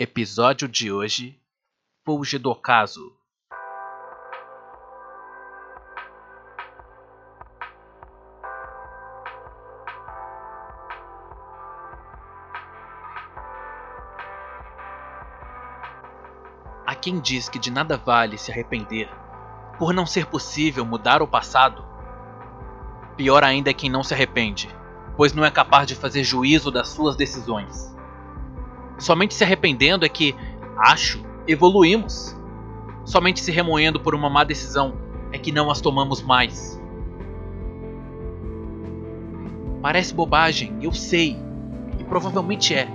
Episódio de hoje: Fuge do caso. Há quem diz que de nada vale se arrepender, por não ser possível mudar o passado. Pior ainda é quem não se arrepende, pois não é capaz de fazer juízo das suas decisões. Somente se arrependendo é que, acho, evoluímos. Somente se remoendo por uma má decisão é que não as tomamos mais. Parece bobagem, eu sei, e provavelmente é.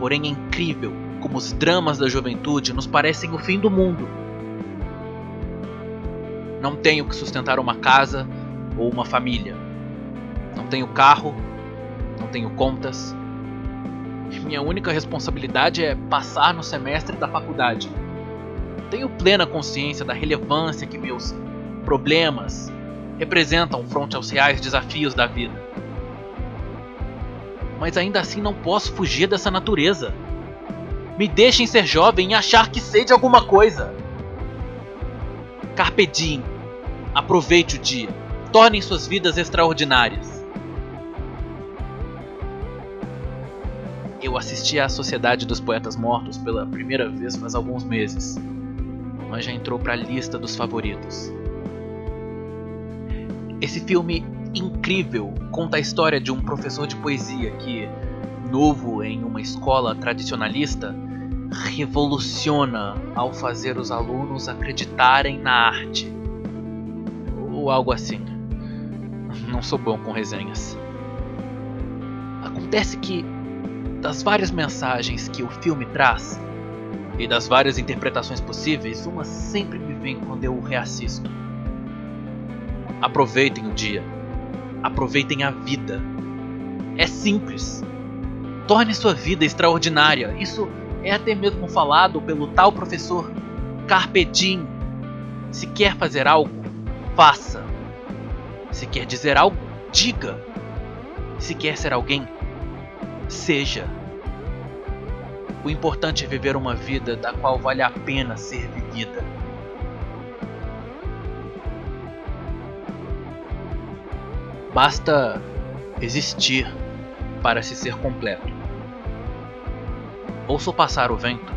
Porém é incrível como os dramas da juventude nos parecem o fim do mundo. Não tenho que sustentar uma casa ou uma família. Não tenho carro, não tenho contas, minha única responsabilidade é passar no semestre da faculdade. Tenho plena consciência da relevância que meus problemas representam frente aos reais desafios da vida. Mas ainda assim não posso fugir dessa natureza. Me deixem ser jovem e achar que sei de alguma coisa. Carpe diem. Aproveite o dia. Tornem suas vidas extraordinárias. Eu assisti à Sociedade dos Poetas Mortos pela primeira vez faz alguns meses, mas já entrou para a lista dos favoritos. Esse filme incrível conta a história de um professor de poesia que, novo em uma escola tradicionalista, revoluciona ao fazer os alunos acreditarem na arte. Ou algo assim. Não sou bom com resenhas. Acontece que das várias mensagens que o filme traz e das várias interpretações possíveis, uma sempre me vem quando eu o reassisto. Aproveitem o dia. Aproveitem a vida. É simples. Torne sua vida extraordinária. Isso é até mesmo falado pelo tal professor Carpe Diem. Se quer fazer algo, faça. Se quer dizer algo, diga. Se quer ser alguém, seja. O importante é viver uma vida da qual vale a pena ser vivida. Basta existir para se ser completo. Ouço passar o vento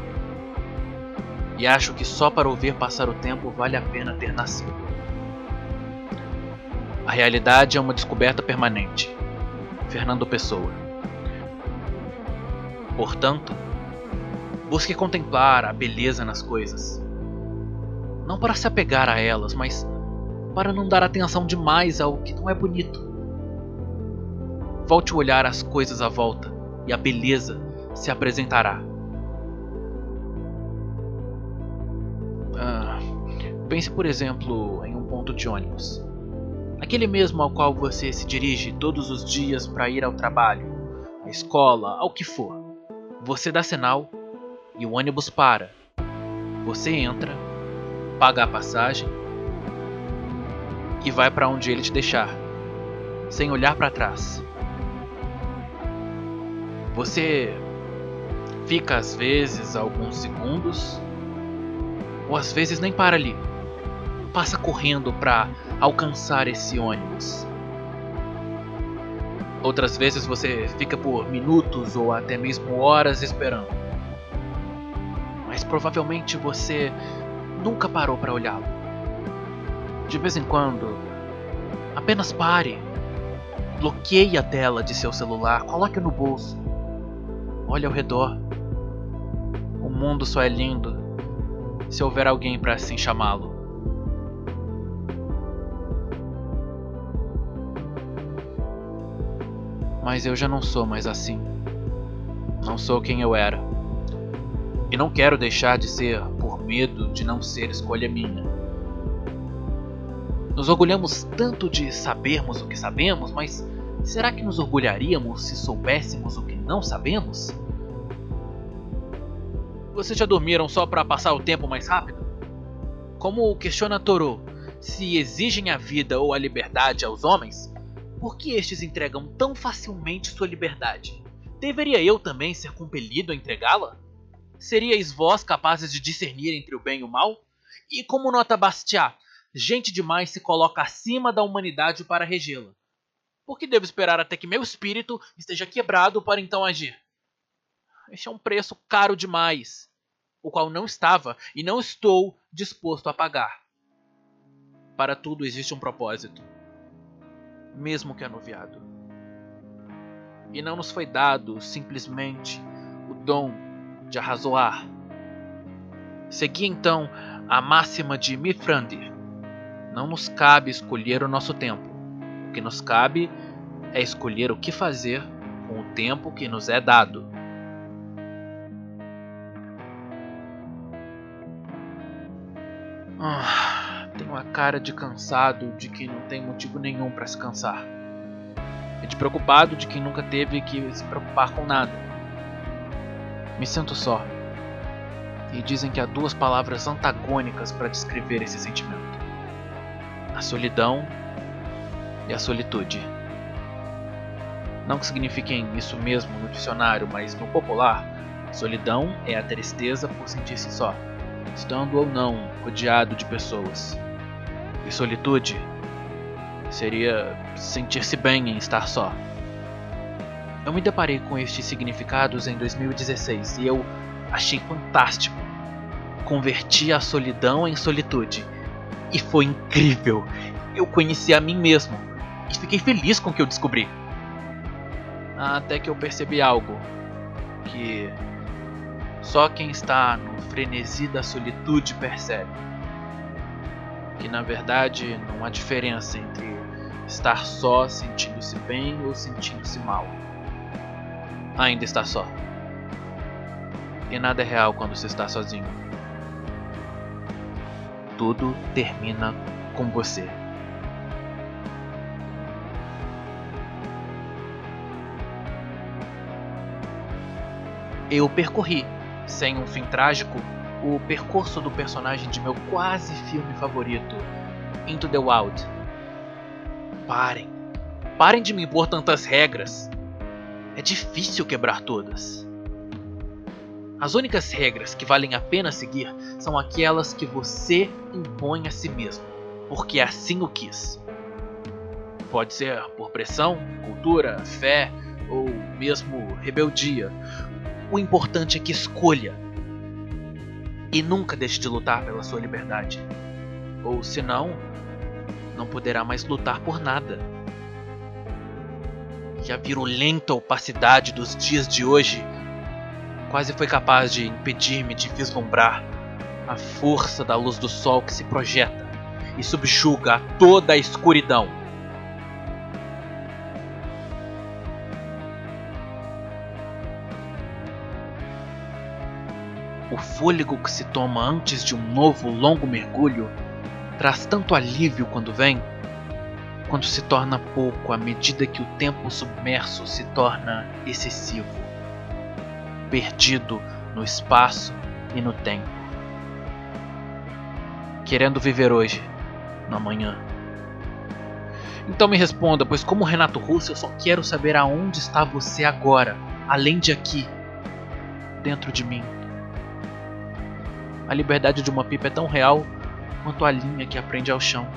e acho que só para ouvir passar o tempo vale a pena ter nascido. A realidade é uma descoberta permanente. Fernando Pessoa. Portanto, busque contemplar a beleza nas coisas. Não para se apegar a elas, mas para não dar atenção demais ao que não é bonito. Volte o olhar às coisas à volta e a beleza se apresentará. Ah, pense, por exemplo, em um ponto de ônibus. Aquele mesmo ao qual você se dirige todos os dias para ir ao trabalho, à escola, ao que for. Você dá sinal e o ônibus para. Você entra, paga a passagem e vai para onde ele te deixar, sem olhar para trás. Você fica às vezes alguns segundos, ou às vezes nem para ali. Passa correndo para alcançar esse ônibus. Outras vezes você fica por minutos ou até mesmo horas esperando. Mas provavelmente você nunca parou para olhá-lo. De vez em quando, apenas pare. Bloqueie a tela de seu celular, coloque no bolso. Olhe ao redor. O mundo só é lindo se houver alguém para assim chamá-lo. Mas eu já não sou mais assim. Não sou quem eu era. E não quero deixar de ser por medo de não ser escolha minha. Nos orgulhamos tanto de sabermos o que sabemos, mas será que nos orgulharíamos se soubéssemos o que não sabemos? Vocês já dormiram só para passar o tempo mais rápido? Como questiona Toro, se exigem a vida ou a liberdade aos homens, por que estes entregam tão facilmente sua liberdade, deveria eu também ser compelido a entregá-la? Seríeis vós capazes de discernir entre o bem e o mal? E como nota Bastiat, gente demais se coloca acima da humanidade para regê-la. Por que devo esperar até que meu espírito esteja quebrado para então agir? Este é um preço caro demais, o qual não estava e não estou disposto a pagar. Para tudo existe um propósito, mesmo que anuviado. E não nos foi dado simplesmente o dom de arrazoar. Segui então a máxima de Mifrandir. Não nos cabe escolher o nosso tempo. O que nos cabe é escolher o que fazer com o tempo que nos é dado. Uma cara de cansado de quem não tem motivo nenhum para se cansar. É de preocupado de quem nunca teve que se preocupar com nada. Me sinto só. E dizem que há duas palavras antagônicas para descrever esse sentimento: a solidão e a solitude. Não que signifiquem isso mesmo no dicionário, mas no popular, solidão é a tristeza por sentir-se só, estando ou não rodeado de pessoas. E solitude seria sentir-se bem em estar só. Eu me deparei com estes significados em 2016 e eu achei fantástico. Converti a solidão em solitude e foi incrível. Eu conheci a mim mesmo e fiquei feliz com o que eu descobri. Até que eu percebi algo que só quem está no frenesi da solitude percebe que na verdade não há diferença entre estar só sentindo-se bem ou sentindo-se mal. Ainda está só. E nada é real quando se está sozinho. Tudo termina com você. Eu percorri, sem um fim trágico, o percurso do personagem de meu quase filme favorito, Into the Wild. Parem. Parem de me impor tantas regras. É difícil quebrar todas. As únicas regras que valem a pena seguir são aquelas que você impõe a si mesmo, porque assim o quis. Pode ser por pressão, cultura, fé ou mesmo rebeldia. O importante é que escolha e nunca deixe de lutar pela sua liberdade. Ou senão, não poderá mais lutar por nada. E a virulenta opacidade dos dias de hoje quase foi capaz de impedir-me de vislumbrar a força da luz do sol que se projeta e subjuga toda a escuridão. Fôlego que se toma antes de um novo longo mergulho traz tanto alívio quando vem, quando se torna pouco à medida que o tempo submerso se torna excessivo, perdido no espaço e no tempo. Querendo viver hoje, no amanhã. Então me responda, pois como Renato Russo eu só quero saber aonde está você agora, além de aqui, dentro de mim. A liberdade de uma pipa é tão real quanto a linha que aprende ao chão.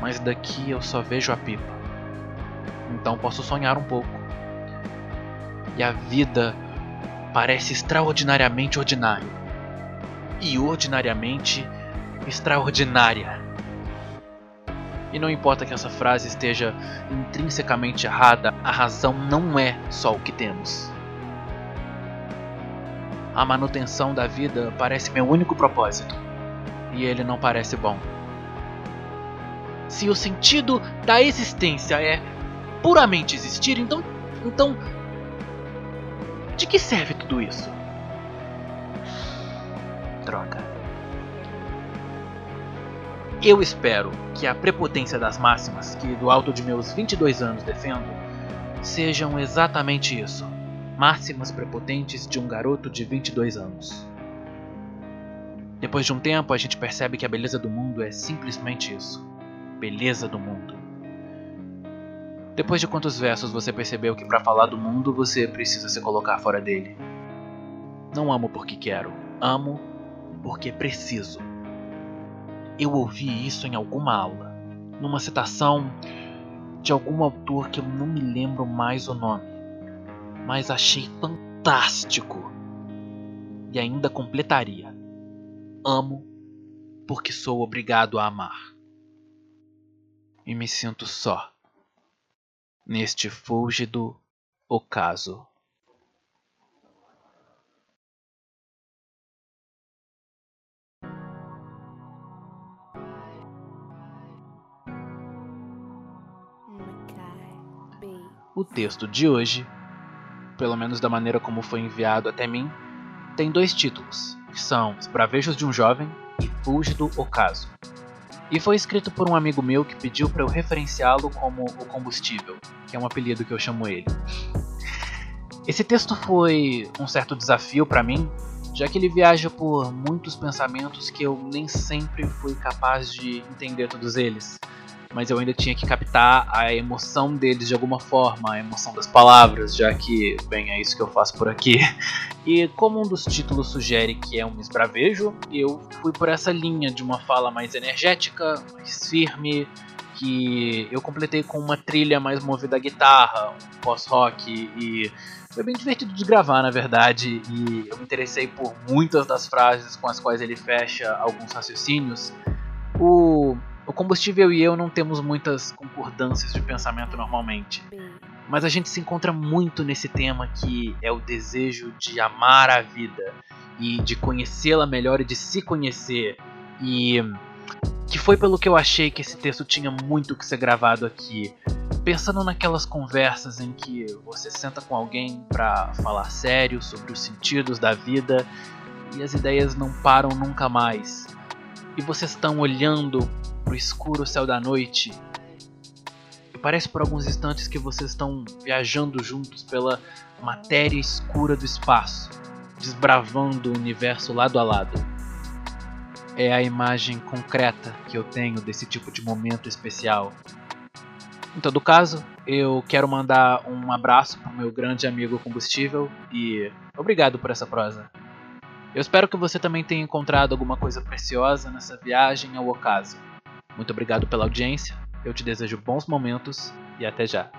Mas daqui eu só vejo a pipa. Então posso sonhar um pouco. E a vida parece extraordinariamente ordinária. E ordinariamente extraordinária. E não importa que essa frase esteja intrinsecamente errada, a razão não é só o que temos. A manutenção da vida parece meu único propósito. E ele não parece bom. Se o sentido da existência é puramente existir, então. Então. De que serve tudo isso? Droga. Eu espero que a prepotência das máximas que do alto de meus 22 anos defendo sejam exatamente isso máximas prepotentes de um garoto de 22 anos. Depois de um tempo, a gente percebe que a beleza do mundo é simplesmente isso beleza do mundo. Depois de quantos versos você percebeu que para falar do mundo você precisa se colocar fora dele? Não amo porque quero, amo porque preciso. Eu ouvi isso em alguma aula, numa citação de algum autor que eu não me lembro mais o nome, mas achei fantástico e ainda completaria: Amo porque sou obrigado a amar. E me sinto só neste fúlgido ocaso. O texto de hoje, pelo menos da maneira como foi enviado até mim, tem dois títulos, que são Os Bravejos de um Jovem e Fúlgido Ocaso e foi escrito por um amigo meu que pediu para eu referenciá-lo como o combustível, que é um apelido que eu chamo ele. Esse texto foi um certo desafio para mim, já que ele viaja por muitos pensamentos que eu nem sempre fui capaz de entender todos eles mas eu ainda tinha que captar a emoção deles de alguma forma, a emoção das palavras, já que, bem, é isso que eu faço por aqui. E como um dos títulos sugere que é um esbravejo, eu fui por essa linha de uma fala mais energética, mais firme, que eu completei com uma trilha mais movida à guitarra, um pós-rock e foi bem divertido de gravar, na verdade, e eu me interessei por muitas das frases com as quais ele fecha alguns raciocínios. O o combustível e eu não temos muitas concordâncias de pensamento normalmente. Mas a gente se encontra muito nesse tema que é o desejo de amar a vida e de conhecê-la melhor e de se conhecer. E que foi pelo que eu achei que esse texto tinha muito que ser gravado aqui. Pensando naquelas conversas em que você senta com alguém para falar sério sobre os sentidos da vida e as ideias não param nunca mais. E vocês estão olhando pro escuro céu da noite. E parece por alguns instantes que vocês estão viajando juntos pela matéria escura do espaço, desbravando o universo lado a lado. É a imagem concreta que eu tenho desse tipo de momento especial. Em todo caso, eu quero mandar um abraço pro meu grande amigo combustível e obrigado por essa prosa. Eu espero que você também tenha encontrado alguma coisa preciosa nessa viagem ao ocaso. Muito obrigado pela audiência, eu te desejo bons momentos e até já.